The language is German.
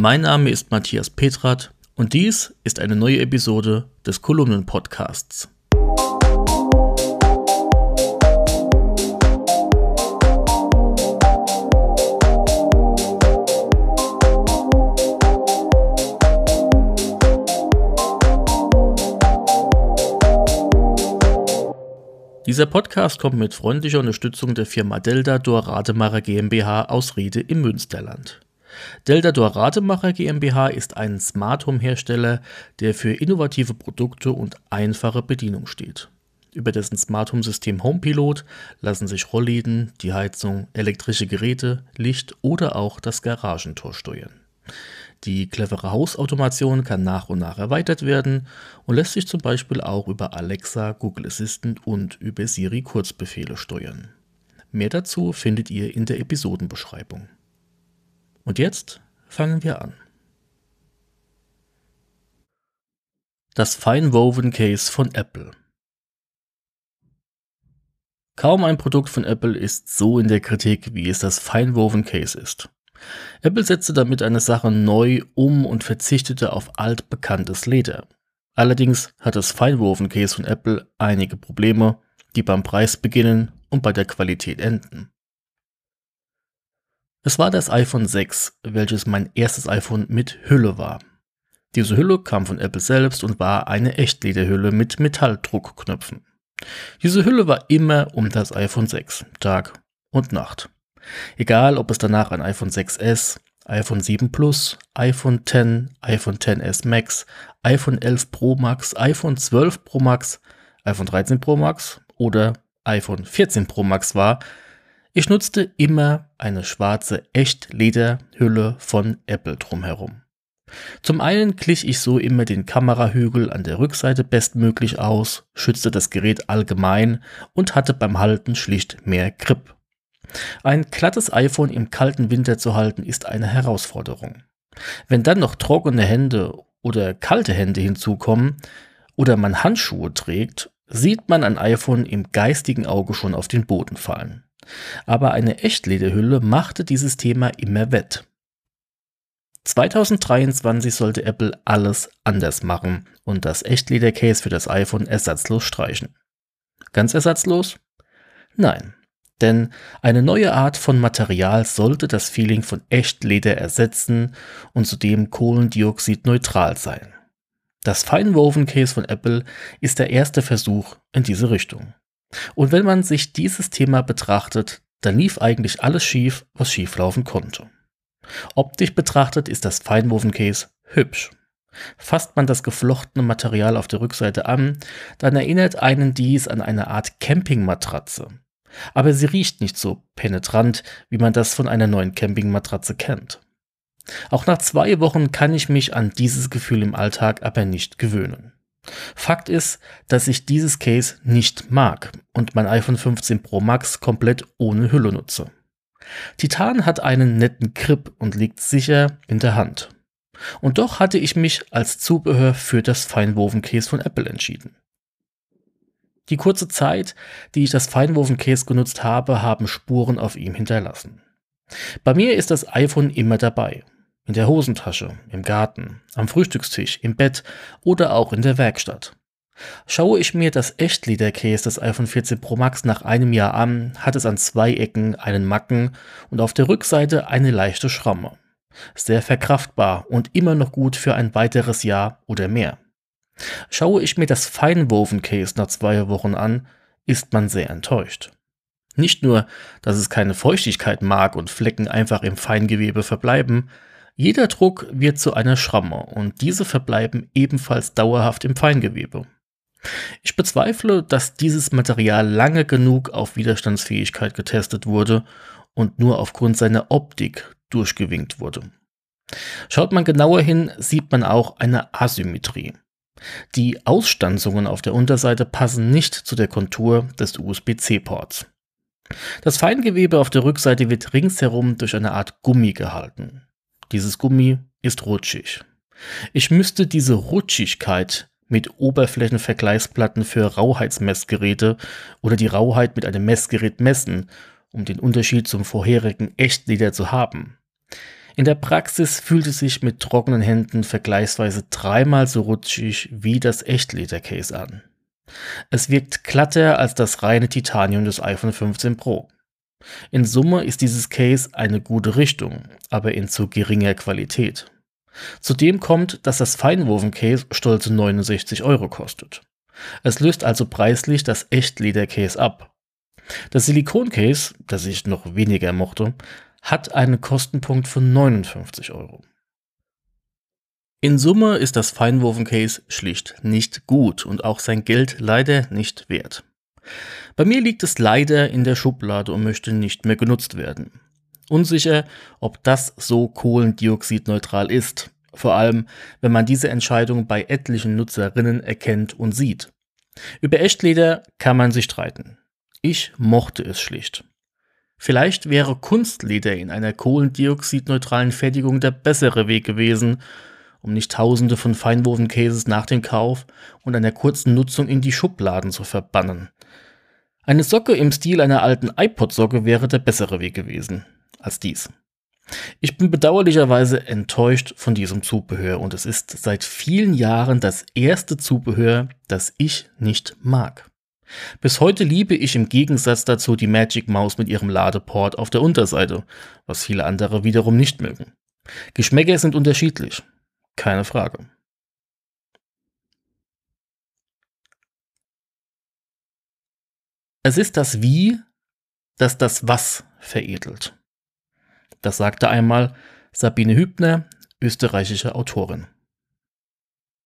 Mein Name ist Matthias Petrat und dies ist eine neue Episode des Kolumnen-Podcasts. Dieser Podcast kommt mit freundlicher Unterstützung der Firma Delta Dor Rademacher GmbH aus Riede im Münsterland. Delta Dor Rademacher GmbH ist ein Smart Home Hersteller, der für innovative Produkte und einfache Bedienung steht. Über dessen Smart Home System HomePilot lassen sich Rollläden, die Heizung, elektrische Geräte, Licht oder auch das Garagentor steuern. Die clevere Hausautomation kann nach und nach erweitert werden und lässt sich zum Beispiel auch über Alexa, Google Assistant und über Siri Kurzbefehle steuern. Mehr dazu findet ihr in der Episodenbeschreibung. Und jetzt fangen wir an. Das Fine-Woven Case von Apple. Kaum ein Produkt von Apple ist so in der Kritik, wie es das Fine-Woven Case ist. Apple setzte damit eine Sache neu um und verzichtete auf altbekanntes Leder. Allerdings hat das Feinwoven Case von Apple einige Probleme, die beim Preis beginnen und bei der Qualität enden. Es war das iPhone 6, welches mein erstes iPhone mit Hülle war. Diese Hülle kam von Apple selbst und war eine Echtlederhülle mit Metalldruckknöpfen. Diese Hülle war immer um das iPhone 6, Tag und Nacht. Egal, ob es danach ein iPhone 6s, iPhone 7 Plus, iPhone 10, iPhone 10s Max, iPhone 11 Pro Max, iPhone 12 Pro Max, iPhone 13 Pro Max oder iPhone 14 Pro Max war, ich nutzte immer eine schwarze Echtlederhülle von Apple drumherum. Zum einen glich ich so immer den Kamerahügel an der Rückseite bestmöglich aus, schützte das Gerät allgemein und hatte beim Halten schlicht mehr Grip. Ein glattes iPhone im kalten Winter zu halten, ist eine Herausforderung. Wenn dann noch trockene Hände oder kalte Hände hinzukommen oder man Handschuhe trägt, sieht man ein iPhone im geistigen Auge schon auf den Boden fallen. Aber eine Echtlederhülle machte dieses Thema immer wett. 2023 sollte Apple alles anders machen und das Echtledercase für das iPhone ersatzlos streichen. Ganz ersatzlos? Nein. Denn eine neue Art von Material sollte das Feeling von Echtleder ersetzen und zudem kohlendioxidneutral sein. Das Fine Woven Case von Apple ist der erste Versuch in diese Richtung. Und wenn man sich dieses Thema betrachtet, dann lief eigentlich alles schief, was schieflaufen konnte. Optisch betrachtet ist das Fine Woven Case hübsch. Fasst man das geflochtene Material auf der Rückseite an, dann erinnert einen dies an eine Art Campingmatratze. Aber sie riecht nicht so penetrant, wie man das von einer neuen Campingmatratze kennt. Auch nach zwei Wochen kann ich mich an dieses Gefühl im Alltag aber nicht gewöhnen. Fakt ist, dass ich dieses Case nicht mag und mein iPhone 15 Pro Max komplett ohne Hülle nutze. Titan hat einen netten Grip und liegt sicher in der Hand. Und doch hatte ich mich als Zubehör für das Feinwoven Case von Apple entschieden. Die kurze Zeit, die ich das Feinwoven-Case genutzt habe, haben Spuren auf ihm hinterlassen. Bei mir ist das iPhone immer dabei. In der Hosentasche, im Garten, am Frühstückstisch, im Bett oder auch in der Werkstatt. Schaue ich mir das Echtleder-Case des iPhone 14 Pro Max nach einem Jahr an, hat es an zwei Ecken einen Macken und auf der Rückseite eine leichte Schramme. Sehr verkraftbar und immer noch gut für ein weiteres Jahr oder mehr. Schaue ich mir das Feinwoven-Case nach zwei Wochen an, ist man sehr enttäuscht. Nicht nur, dass es keine Feuchtigkeit mag und Flecken einfach im Feingewebe verbleiben, jeder Druck wird zu einer Schramme und diese verbleiben ebenfalls dauerhaft im Feingewebe. Ich bezweifle, dass dieses Material lange genug auf Widerstandsfähigkeit getestet wurde und nur aufgrund seiner Optik durchgewinkt wurde. Schaut man genauer hin, sieht man auch eine Asymmetrie. Die Ausstanzungen auf der Unterseite passen nicht zu der Kontur des USB-C-Ports. Das Feingewebe auf der Rückseite wird ringsherum durch eine Art Gummi gehalten. Dieses Gummi ist rutschig. Ich müsste diese Rutschigkeit mit Oberflächenvergleichsplatten für Rauheitsmessgeräte oder die Rauheit mit einem Messgerät messen, um den Unterschied zum vorherigen Echtleder zu haben. In der Praxis fühlt es sich mit trockenen Händen vergleichsweise dreimal so rutschig wie das Echtleder-Case an. Es wirkt glatter als das reine Titanium des iPhone 15 Pro. In Summe ist dieses Case eine gute Richtung, aber in zu geringer Qualität. Zudem kommt, dass das Feinwoven-Case stolze 69 Euro kostet. Es löst also preislich das Echtleder-Case ab. Das Silikon-Case, das ich noch weniger mochte, hat einen Kostenpunkt von 59 Euro. In Summe ist das Feinwoven-Case schlicht nicht gut und auch sein Geld leider nicht wert. Bei mir liegt es leider in der Schublade und möchte nicht mehr genutzt werden. Unsicher, ob das so kohlendioxidneutral ist, vor allem wenn man diese Entscheidung bei etlichen Nutzerinnen erkennt und sieht. Über Echtleder kann man sich streiten. Ich mochte es schlicht. Vielleicht wäre Kunstleder in einer kohlendioxidneutralen Fertigung der bessere Weg gewesen, um nicht tausende von Feinwovencases nach dem Kauf und einer kurzen Nutzung in die Schubladen zu verbannen. Eine Socke im Stil einer alten iPod-Socke wäre der bessere Weg gewesen als dies. Ich bin bedauerlicherweise enttäuscht von diesem Zubehör und es ist seit vielen Jahren das erste Zubehör, das ich nicht mag. Bis heute liebe ich im Gegensatz dazu die Magic Maus mit ihrem Ladeport auf der Unterseite, was viele andere wiederum nicht mögen. Geschmäcker sind unterschiedlich, keine Frage. Es ist das Wie, das das Was veredelt. Das sagte einmal Sabine Hübner, österreichische Autorin.